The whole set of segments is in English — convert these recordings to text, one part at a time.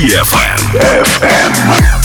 DFM. FM.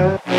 Uh -huh.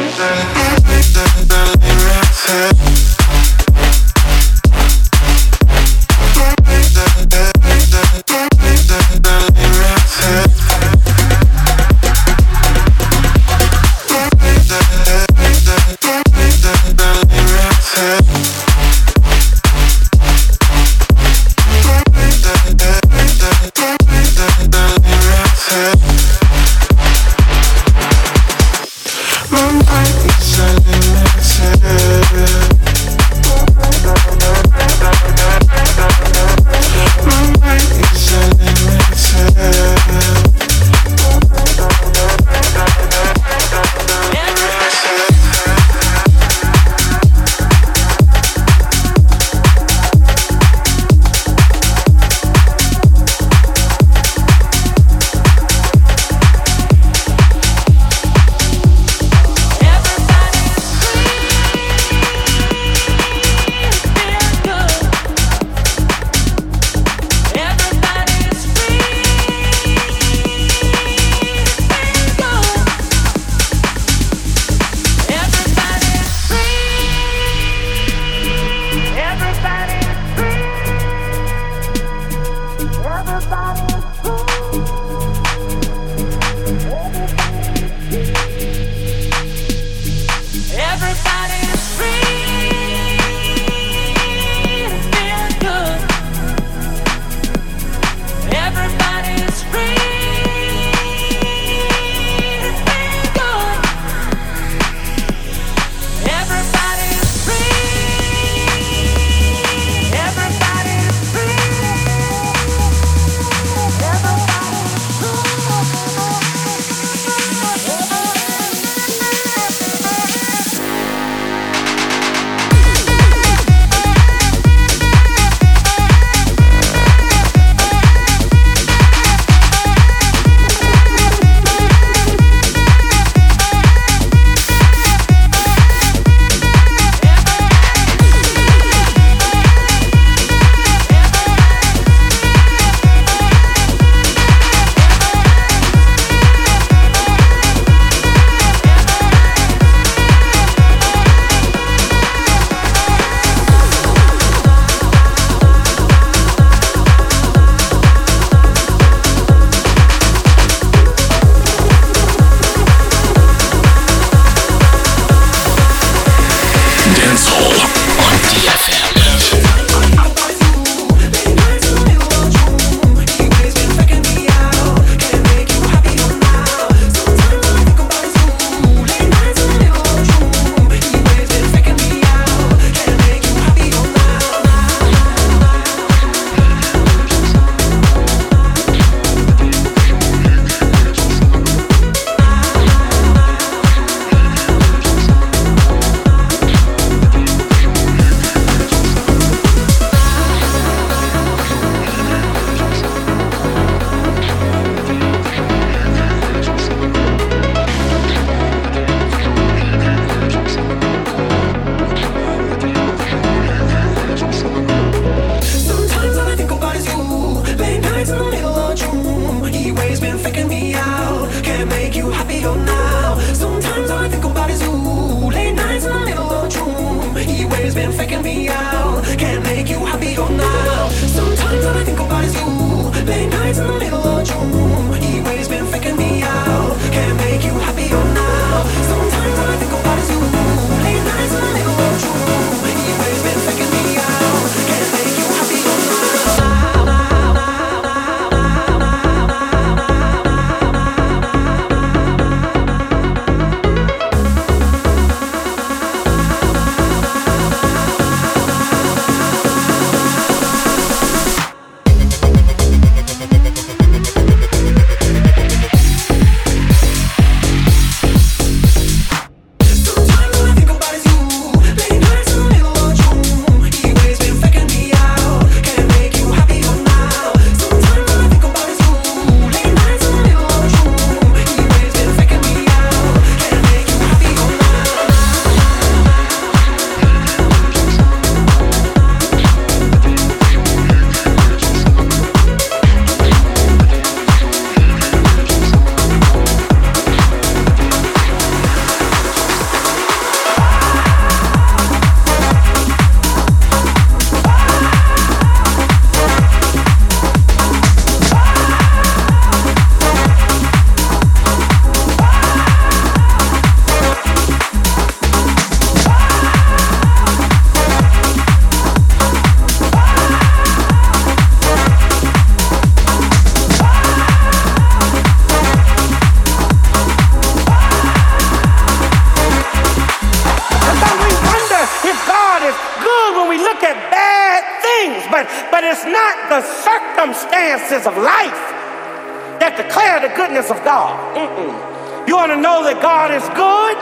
You want to know that God is good?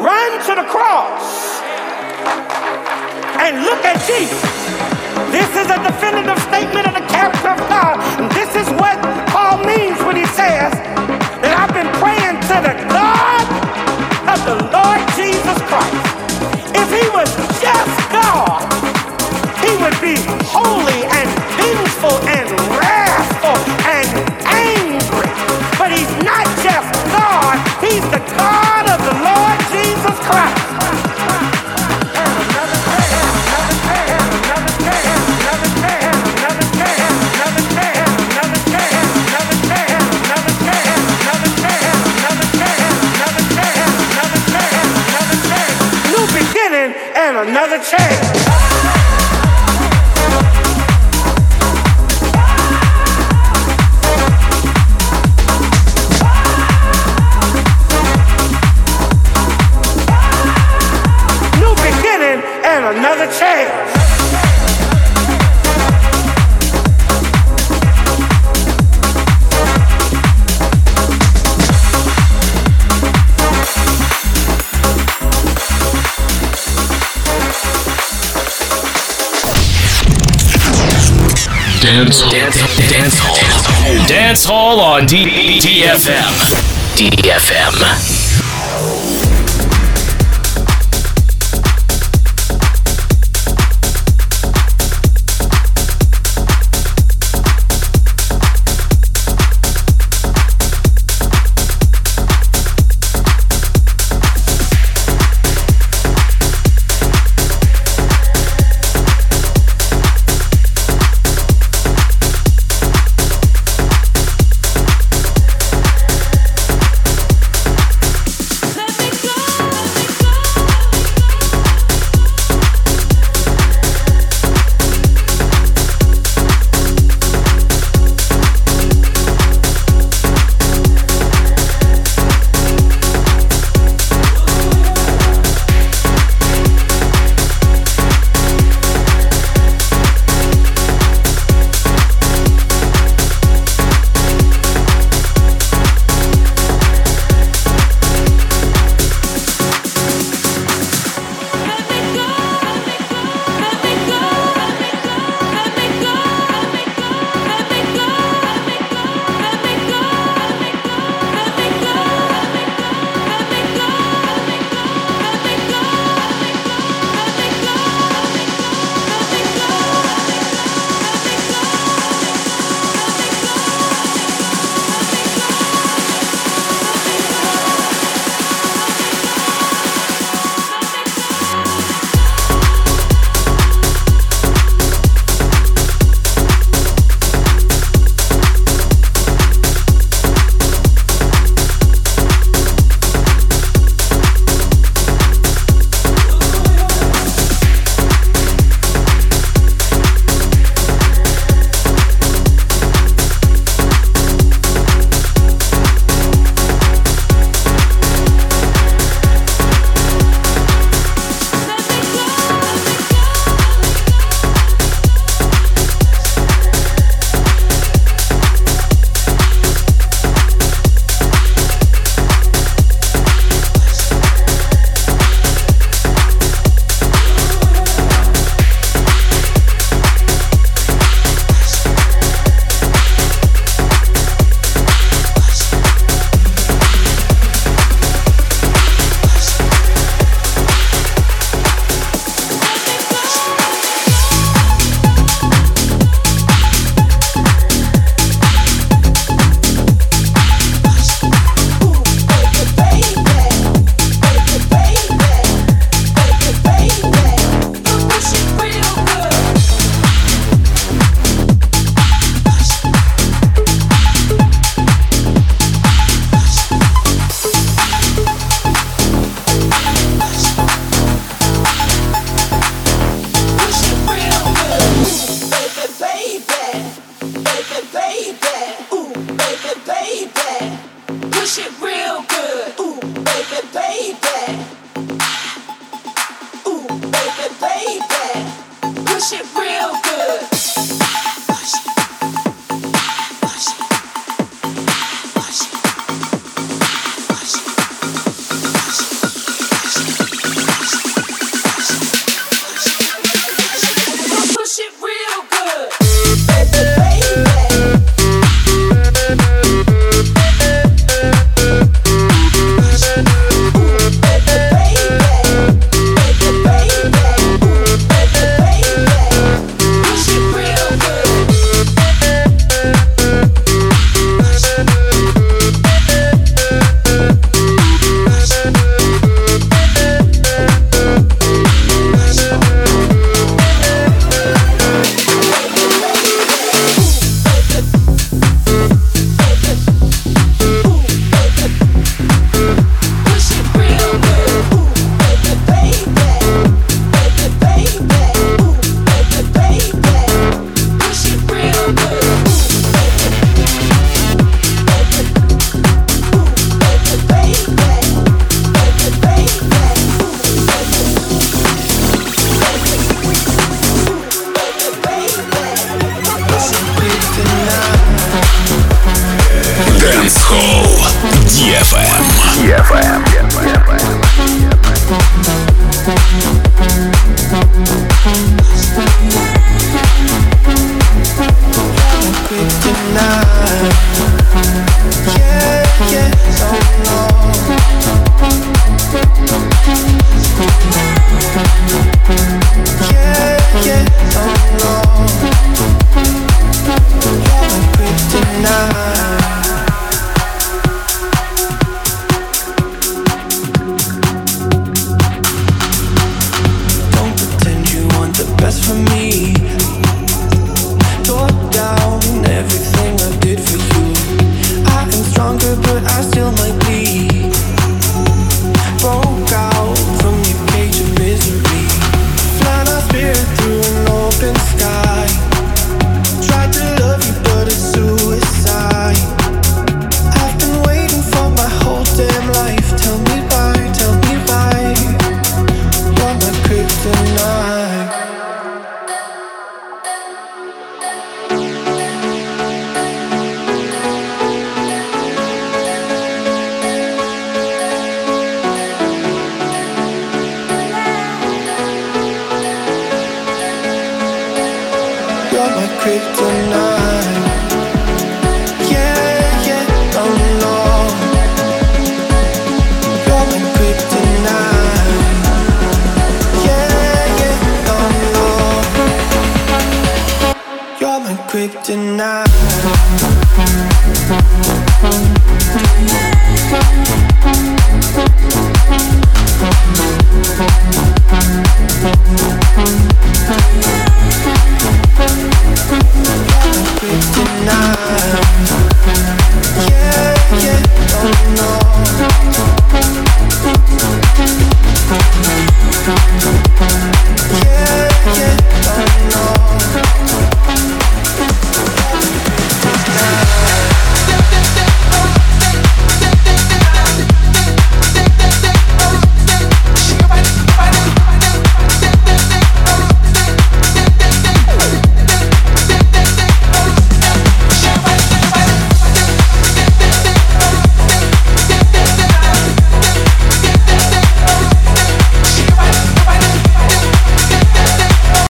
Run to the cross and look at Jesus. This is a definitive statement of the character of God. This is what Paul means when he says that I've been praying to the God of the Lord Jesus Christ. If he was just God, he would be holy and vengeful and another Dance, dance, dance hall. Dance hall on DFM. DFM.